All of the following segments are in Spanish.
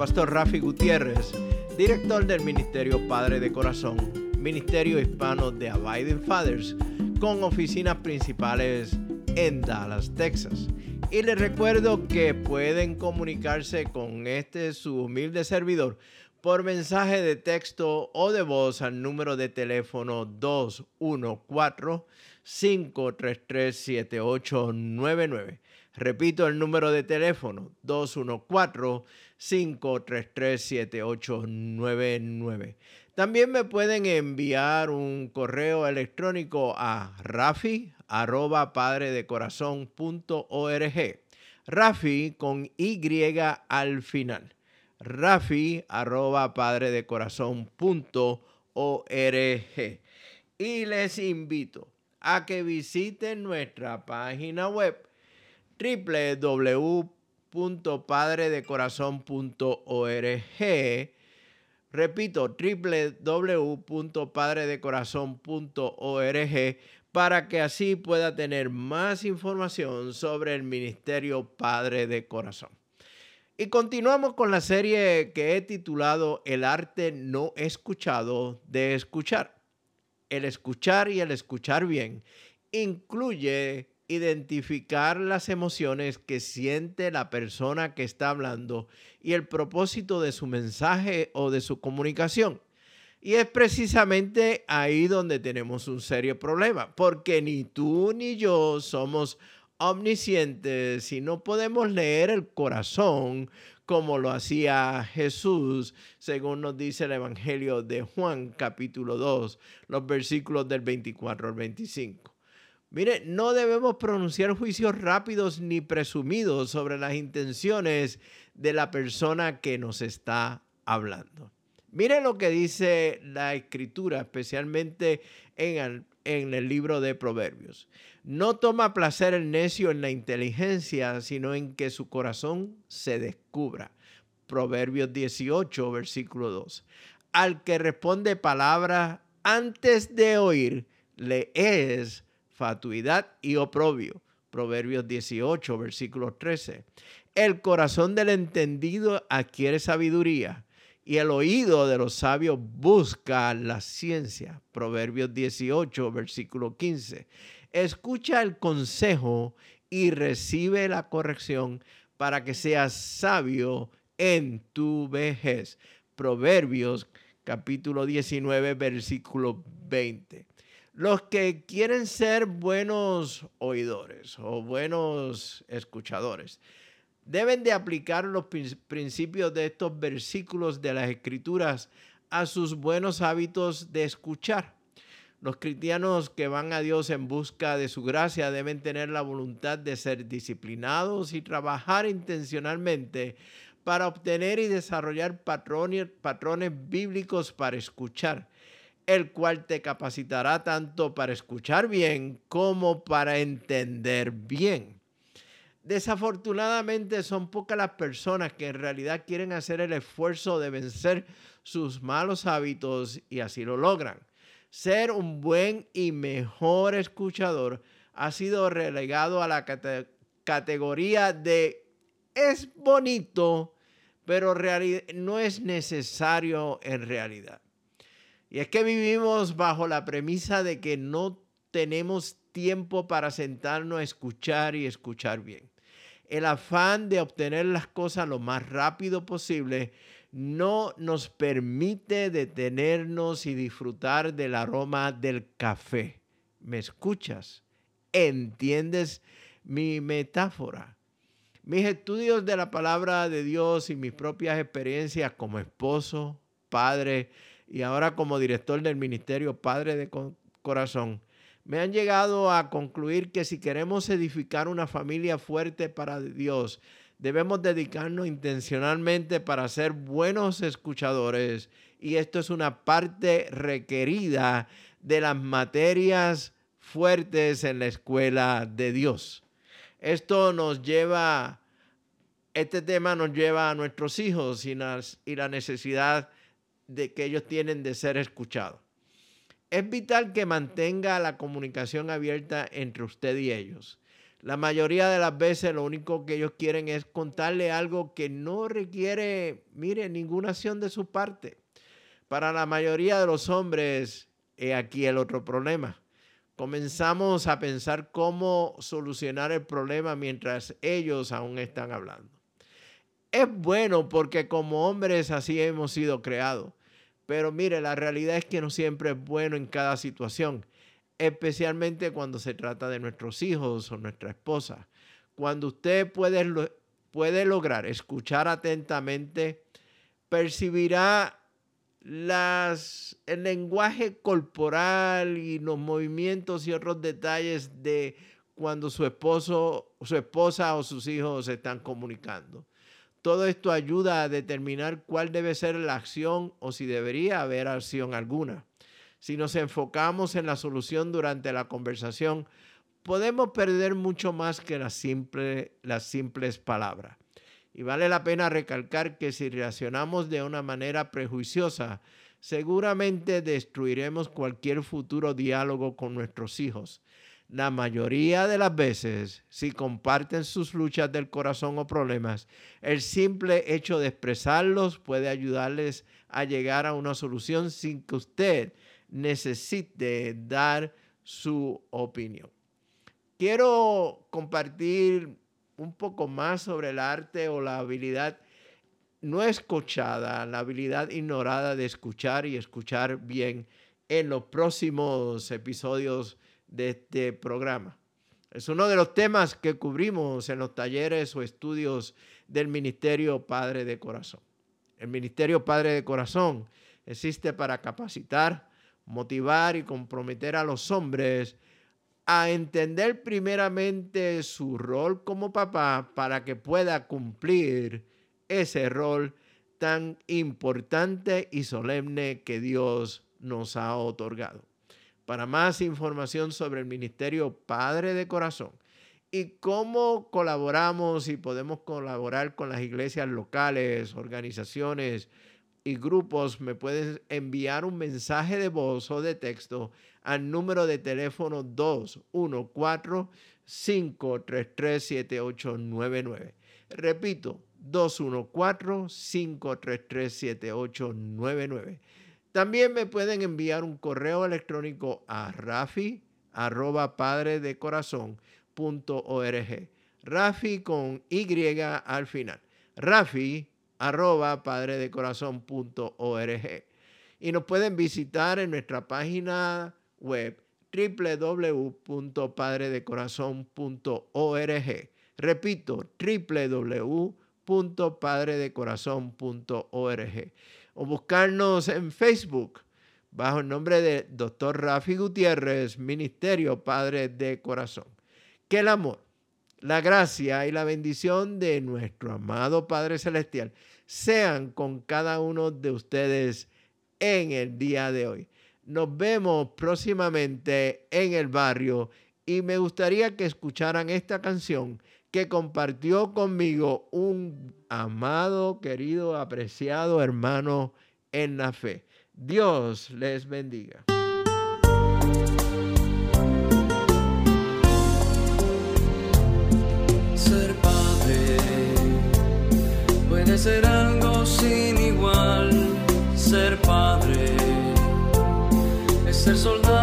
pastor Rafi Gutiérrez, director del Ministerio Padre de Corazón, Ministerio Hispano de Abiding Fathers, con oficinas principales en Dallas, Texas. Y les recuerdo que pueden comunicarse con este su humilde servidor por mensaje de texto o de voz al número de teléfono 214-533-7899. Repito el número de teléfono 214-533-7899. También me pueden enviar un correo electrónico a rafi arroba padre de corazón Rafi con Y al final. rafi arroba padre de corazón Y les invito a que visiten nuestra página web www.padredecorazon.org. Repito, www.padredecorazon.org para que así pueda tener más información sobre el Ministerio Padre de Corazón. Y continuamos con la serie que he titulado El arte no escuchado de escuchar. El escuchar y el escuchar bien incluye identificar las emociones que siente la persona que está hablando y el propósito de su mensaje o de su comunicación. Y es precisamente ahí donde tenemos un serio problema, porque ni tú ni yo somos omniscientes y no podemos leer el corazón como lo hacía Jesús, según nos dice el Evangelio de Juan capítulo 2, los versículos del 24 al 25. Mire, no debemos pronunciar juicios rápidos ni presumidos sobre las intenciones de la persona que nos está hablando. Mire lo que dice la escritura, especialmente en el, libro de Proverbios. No toma placer el necio en la inteligencia, sino en que su corazón se descubra. Proverbios 18, versículo 2. Al que responde palabra antes de oír, le es fatuidad y oprobio. Proverbios 18, versículo 13. El corazón del entendido adquiere sabiduría y el oído de los sabios busca la ciencia. Proverbios 18, versículo 15. Escucha el consejo y recibe la corrección para que seas sabio en tu vejez. Proverbios capítulo 19, versículo 20. Los que quieren ser buenos oidores o buenos escuchadores deben de aplicar los principios de estos versículos de las escrituras a sus buenos hábitos de escuchar. Los cristianos que van a Dios en busca de su gracia deben tener la voluntad de ser disciplinados y trabajar intencionalmente para obtener y desarrollar patrones, patrones bíblicos para escuchar, el cual te capacitará tanto para escuchar bien como para entender bien. Desafortunadamente son pocas las personas que en realidad quieren hacer el esfuerzo de vencer sus malos hábitos y así lo logran. Ser un buen y mejor escuchador ha sido relegado a la categoría de es bonito, pero no es necesario en realidad. Y es que vivimos bajo la premisa de que no tenemos tiempo para sentarnos a escuchar y escuchar bien. El afán de obtener las cosas lo más rápido posible no nos permite detenernos y disfrutar del aroma del café. ¿Me escuchas? ¿Entiendes mi metáfora? Mis estudios de la palabra de Dios y mis propias experiencias como esposo, padre y ahora como director del ministerio Padre de Corazón me han llegado a concluir que si queremos edificar una familia fuerte para Dios, Debemos dedicarnos intencionalmente para ser buenos escuchadores y esto es una parte requerida de las materias fuertes en la escuela de Dios. Esto nos lleva, este tema nos lleva a nuestros hijos y, y la necesidad de que ellos tienen de ser escuchados. Es vital que mantenga la comunicación abierta entre usted y ellos. La mayoría de las veces lo único que ellos quieren es contarle algo que no requiere, mire, ninguna acción de su parte. Para la mayoría de los hombres, he aquí el otro problema. Comenzamos a pensar cómo solucionar el problema mientras ellos aún están hablando. Es bueno porque como hombres así hemos sido creados. Pero mire, la realidad es que no siempre es bueno en cada situación especialmente cuando se trata de nuestros hijos o nuestra esposa. Cuando usted puede, puede lograr escuchar atentamente, percibirá el lenguaje corporal y los movimientos y otros detalles de cuando su esposo, su esposa o sus hijos se están comunicando. Todo esto ayuda a determinar cuál debe ser la acción o si debería haber acción alguna si nos enfocamos en la solución durante la conversación, podemos perder mucho más que las, las simples palabras. Y vale la pena recalcar que si reaccionamos de una manera prejuiciosa, seguramente destruiremos cualquier futuro diálogo con nuestros hijos. La mayoría de las veces, si comparten sus luchas del corazón o problemas, el simple hecho de expresarlos puede ayudarles a llegar a una solución sin que usted necesite dar su opinión. Quiero compartir un poco más sobre el arte o la habilidad no escuchada, la habilidad ignorada de escuchar y escuchar bien en los próximos episodios de este programa. Es uno de los temas que cubrimos en los talleres o estudios del Ministerio Padre de Corazón. El Ministerio Padre de Corazón existe para capacitar, motivar y comprometer a los hombres a entender primeramente su rol como papá para que pueda cumplir ese rol tan importante y solemne que Dios nos ha otorgado. Para más información sobre el Ministerio Padre de Corazón y cómo colaboramos y podemos colaborar con las iglesias locales, organizaciones, y grupos me puedes enviar un mensaje de voz o de texto al número de teléfono 214-533-7899. Repito, 214-533-7899. También me pueden enviar un correo electrónico a rafi arroba padre de corazón punto org. Rafi con Y al final. Rafi arroba padredecorazón.org. Y nos pueden visitar en nuestra página web www.padredecorazon.org. Repito, www.padredecorazon.org. O buscarnos en Facebook bajo el nombre de Dr. Rafi Gutiérrez, Ministerio Padre de Corazón. Que el amor la gracia y la bendición de nuestro amado Padre Celestial sean con cada uno de ustedes en el día de hoy. Nos vemos próximamente en el barrio y me gustaría que escucharan esta canción que compartió conmigo un amado, querido, apreciado hermano en la fe. Dios les bendiga. ser algo sin igual, ser padre, es ser soldado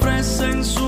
que Dios ofrece